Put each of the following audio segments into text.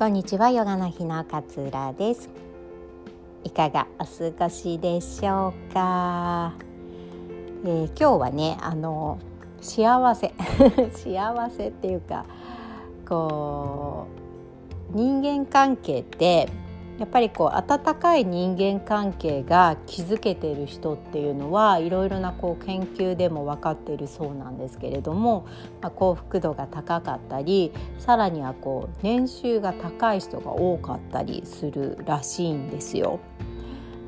こんにちは。ヨガの日の勝浦です。いかがお過ごしでしょうか、えー、今日はねあの幸せ 幸せっていうかこう人間関係ってやっぱりこう温かい人間関係が築けている人っていうのはいろいろなこう研究でも分かっているそうなんですけれども、まあ、幸福度が高かったりさらにはこう年収が高い人が多かったりするらしいんですよ。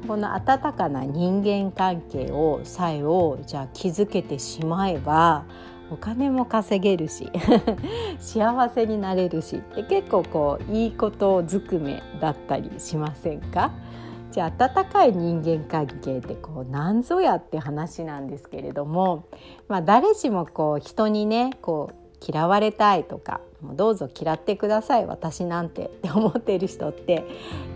この温かな人間関係をさえをじゃあ築けてしまえばお金も稼げるし 幸せになれるしって結構こういいことずくめだったりしませんか？じゃあ温かい人間関係ってこう何ぞやって話なんですけれども、まあ、誰しもこう人にねこう嫌われたいとかもうどうぞ嫌ってください私なんてって思っている人って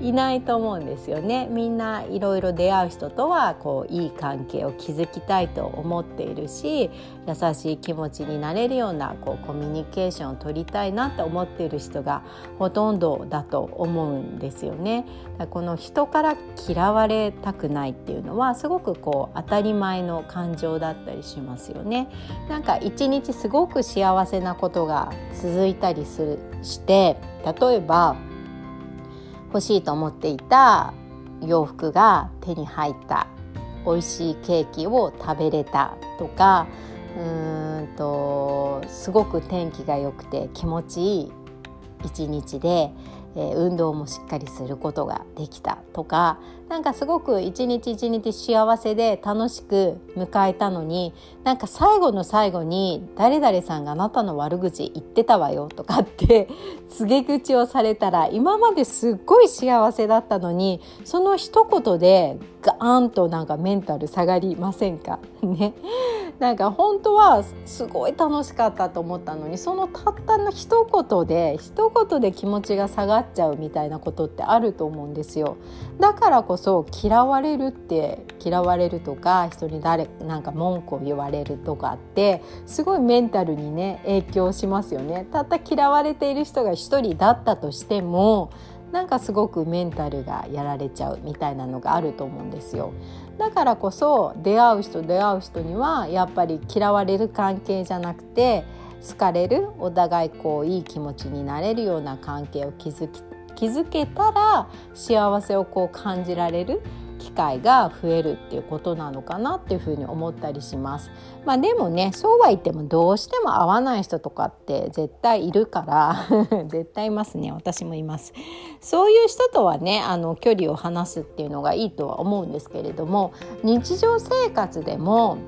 いないと思うんですよねみんないろいろ出会う人とはこういい関係を築きたいと思っているし優しい気持ちになれるようなこうコミュニケーションを取りたいなって思っている人がほとんどだと思うんですよね。この人から嫌われたくないっていうのはすごくこう当たり前の感情だったりしますよね。なんか一日すごく幸せなことが続いたりするして例えば欲しいと思っていた洋服が手に入った美味しいケーキを食べれたとかうーんとすごく天気が良くて気持ちいい一日でえー、運動もしっかりすることができたとかなんかすごく一日一日幸せで楽しく迎えたのになんか最後の最後に誰々さんがあなたの悪口言ってたわよとかって告げ口をされたら今まですっごい幸せだったのにその一言でガーンとなんかメンタル下がりませんか？ね。なんか本当はすごい楽しかったと思ったのにそのたったの一言で一言で気持ちが下がっちゃうみたいなことってあると思うんですよ。だからこそ嫌われるって嫌われるとか人に誰なんか文句を言われるとかってすごいメンタルにね影響しますよね。たった嫌われている人が一人だったとしてもなんかすごくメンタルがやられちゃうみたいなのがあると思うんですよ。だからこそ出会う人出会う人にはやっぱり嫌われる関係じゃなくて好かれるお互いこういい気持ちになれるような関係を築き築けたら幸せをこう感じられる機会が増えるっていうことなのかなっていうふうに思ったりします。まあでもねそうは言ってもどうしても合わない人とかって絶対いるから 絶対いますね私もいます。そういう人とはねあの距離を離すっていうのがいいとは思うんですけれども日常生活でも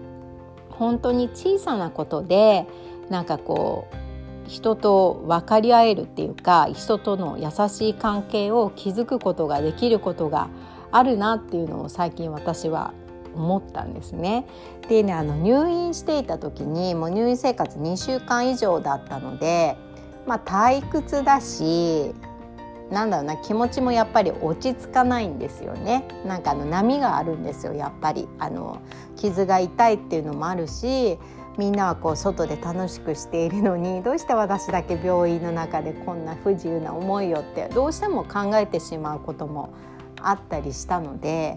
本当に小さなことでなんかこう人と分かり合えるっていうか人との優しい関係を築くことができることがあるなっていうのを最近私は思ったんですね。でねあの入院していた時にもう入院生活2週間以上だったので、まあ、退屈だしなんだろうな気持ちもやっぱり落ち着かないんですよねなんかあの波があるんですよやっぱりあの傷が痛いっていうのもあるしみんなはこう外で楽しくしているのにどうして私だけ病院の中でこんな不自由な思いをってどうしても考えてしまうこともあったりしたので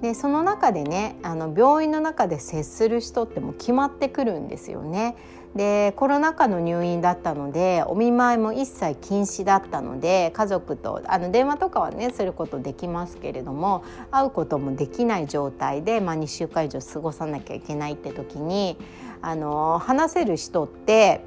でその中でねあの病院の中で接する人っても決まってくるんですよね。でコロナ禍の入院だったのでお見舞いも一切禁止だったので家族とあの電話とかはねすることできますけれども会うこともできない状態で、まあ、2週間以上過ごさなきゃいけないって時にあの話せる人って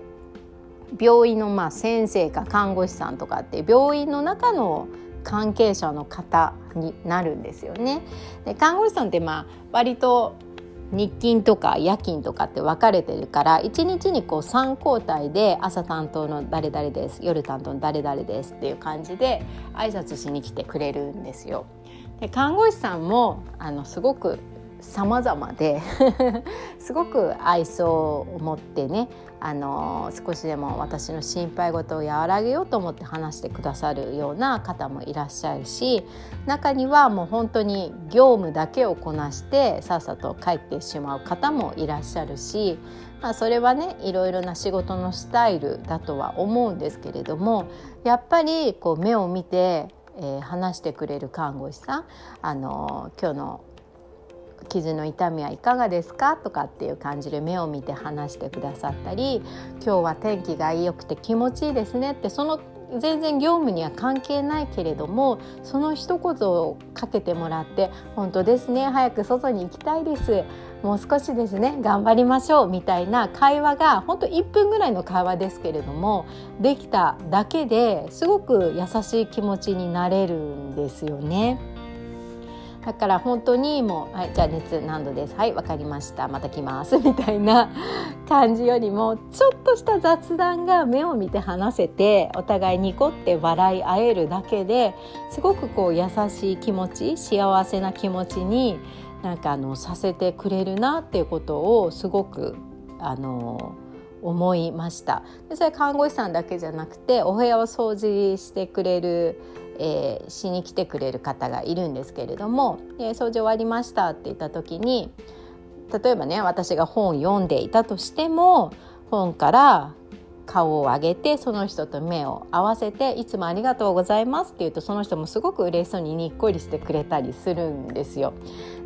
病院のまあ先生か看護師さんとかって病院の中の関係者の方になるんですよね。で看護師さんってまあ割と日勤とか夜勤とかって分かれてるから1日にこう3交代で朝担当の誰々です夜担当の誰々ですっていう感じで挨拶しに来てくれるんですよ。で看護師さんもあのすごく様々で すごく愛想を持ってねあの少しでも私の心配事を和らげようと思って話してくださるような方もいらっしゃるし中にはもう本当に業務だけをこなしてさっさと帰ってしまう方もいらっしゃるし、まあ、それはねいろいろな仕事のスタイルだとは思うんですけれどもやっぱりこう目を見て、えー、話してくれる看護師さんあの今日の傷の痛みはいかがですか？とかっていう感じで目を見て話してくださったり今日は天気が良くて気持ちいいですねってその全然業務には関係ないけれどもその一言をかけてもらって「本当ですね早く外に行きたいです」もう少しですね頑張りましょうみたいな会話が本当1分ぐらいの会話ですけれどもできただけですごく優しい気持ちになれるんですよね。だから本当にもう「はいじゃあ熱何度です。はい分かりました。また来ます」みたいな感じよりもちょっとした雑談が目を見て話せてお互いニコって笑い合えるだけですごくこう優しい気持ち幸せな気持ちになんかあのさせてくれるなっていうことをすごくあの思いました。でそれ看護師さんだけじゃなくてお部屋を掃除してくれるえー、しに来てくれる方がいるんですけれども「え、掃除終わりました」って言った時に例えばね私が本読んでいたとしても本から顔を上げてその人と目を合わせて「いつもありがとうございます」って言うとその人もすごく嬉しそうににっこりしてくれたりするんですよ。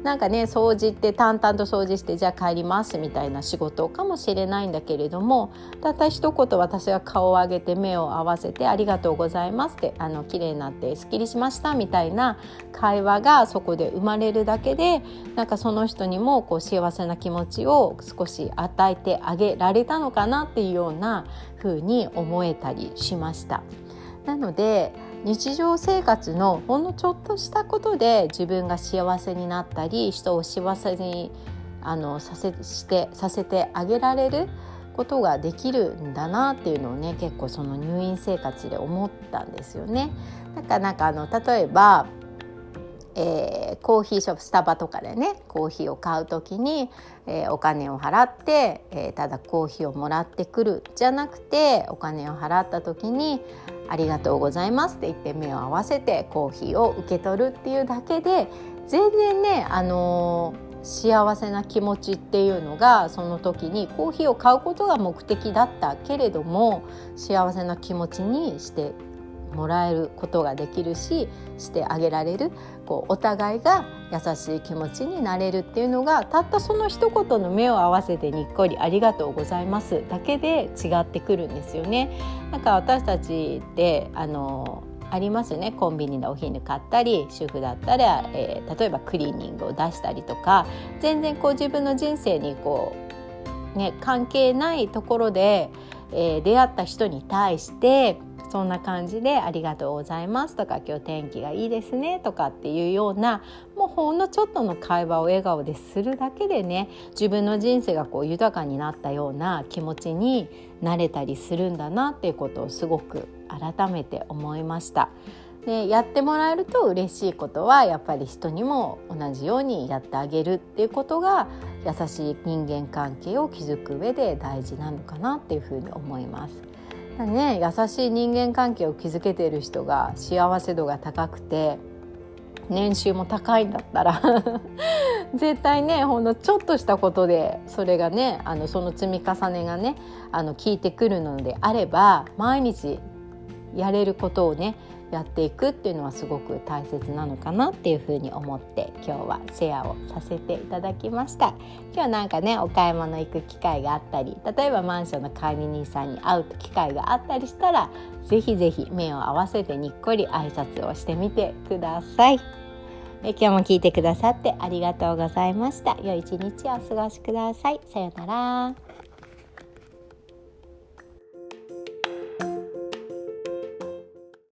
なんかね掃除って淡々と掃除してじゃあ帰りますみたいな仕事かもしれないんだけれどもたった一言私が顔を上げて目を合わせて「ありがとうございます」って「あの綺麗になってすっきりしました」みたいな会話がそこで生まれるだけでなんかその人にもこう幸せな気持ちを少し与えてあげられたのかなっていうような風に思えたりしました。なので日常生活のほんのちょっとしたことで自分が幸せになったり人を幸せにあのさせしてさせてあげられることができるんだなっていうのをね結構その入院生活で思ったんですよね。だかなんかあの例えばえー、コーヒーショップスタバとかでねコーヒーを買う時に、えー、お金を払って、えー、ただコーヒーをもらってくるじゃなくてお金を払った時に「ありがとうございます」って言って目を合わせてコーヒーを受け取るっていうだけで全然ね、あの幸せな気持ちっていうのがその時にコーヒーを買うことが目的だったけれども幸せな気持ちにしてもらえることができるししてあげられるこうお互いが優しい気持ちになれるっていうのがたったその一言の目を合わせてにっこり「ありがとうございます」だけで違ってくるんですよね。なんか私たちってあのありますよねコンビニでお昼買ったり主婦だったら、えー、例えばクリーニングを出したりとか全然こう自分の人生にこう、ね、関係ないところで、えー、出会った人に対してそんな感じで「ありがとうございます」とか「今日天気がいいですね」とかっていうようなもうほんのちょっとの会話を笑顔でするだけでね自分の人生がこう豊かになったような気持ちになれたりするんだなっていうことをすごく改めて思いました。でやってもらえると嬉しいことはやっぱり人にも同じようにやってあげるっていうことが優しい人間関係を築く上で大事なのかなっていうふうに思います。ね、優しい人間関係を築けている人が幸せ度が高くて年収も高いんだったら 絶対ねほんのちょっとしたことでそれがねあのその積み重ねがねあの効いてくるのであれば毎日やれることをねやっていくっていうのはすごく大切なのかなっていうふうに思って今日はシェアをさせていただきました。今日なんかねお買い物行く機会があったり例えばマンションの管理人さんに会う機会があったりしたら是非是非目を合わせてにっこり挨拶をしてみてください。え今日も聞いてくださってありがとうございました。良い一日をお過ごしください。さようなら。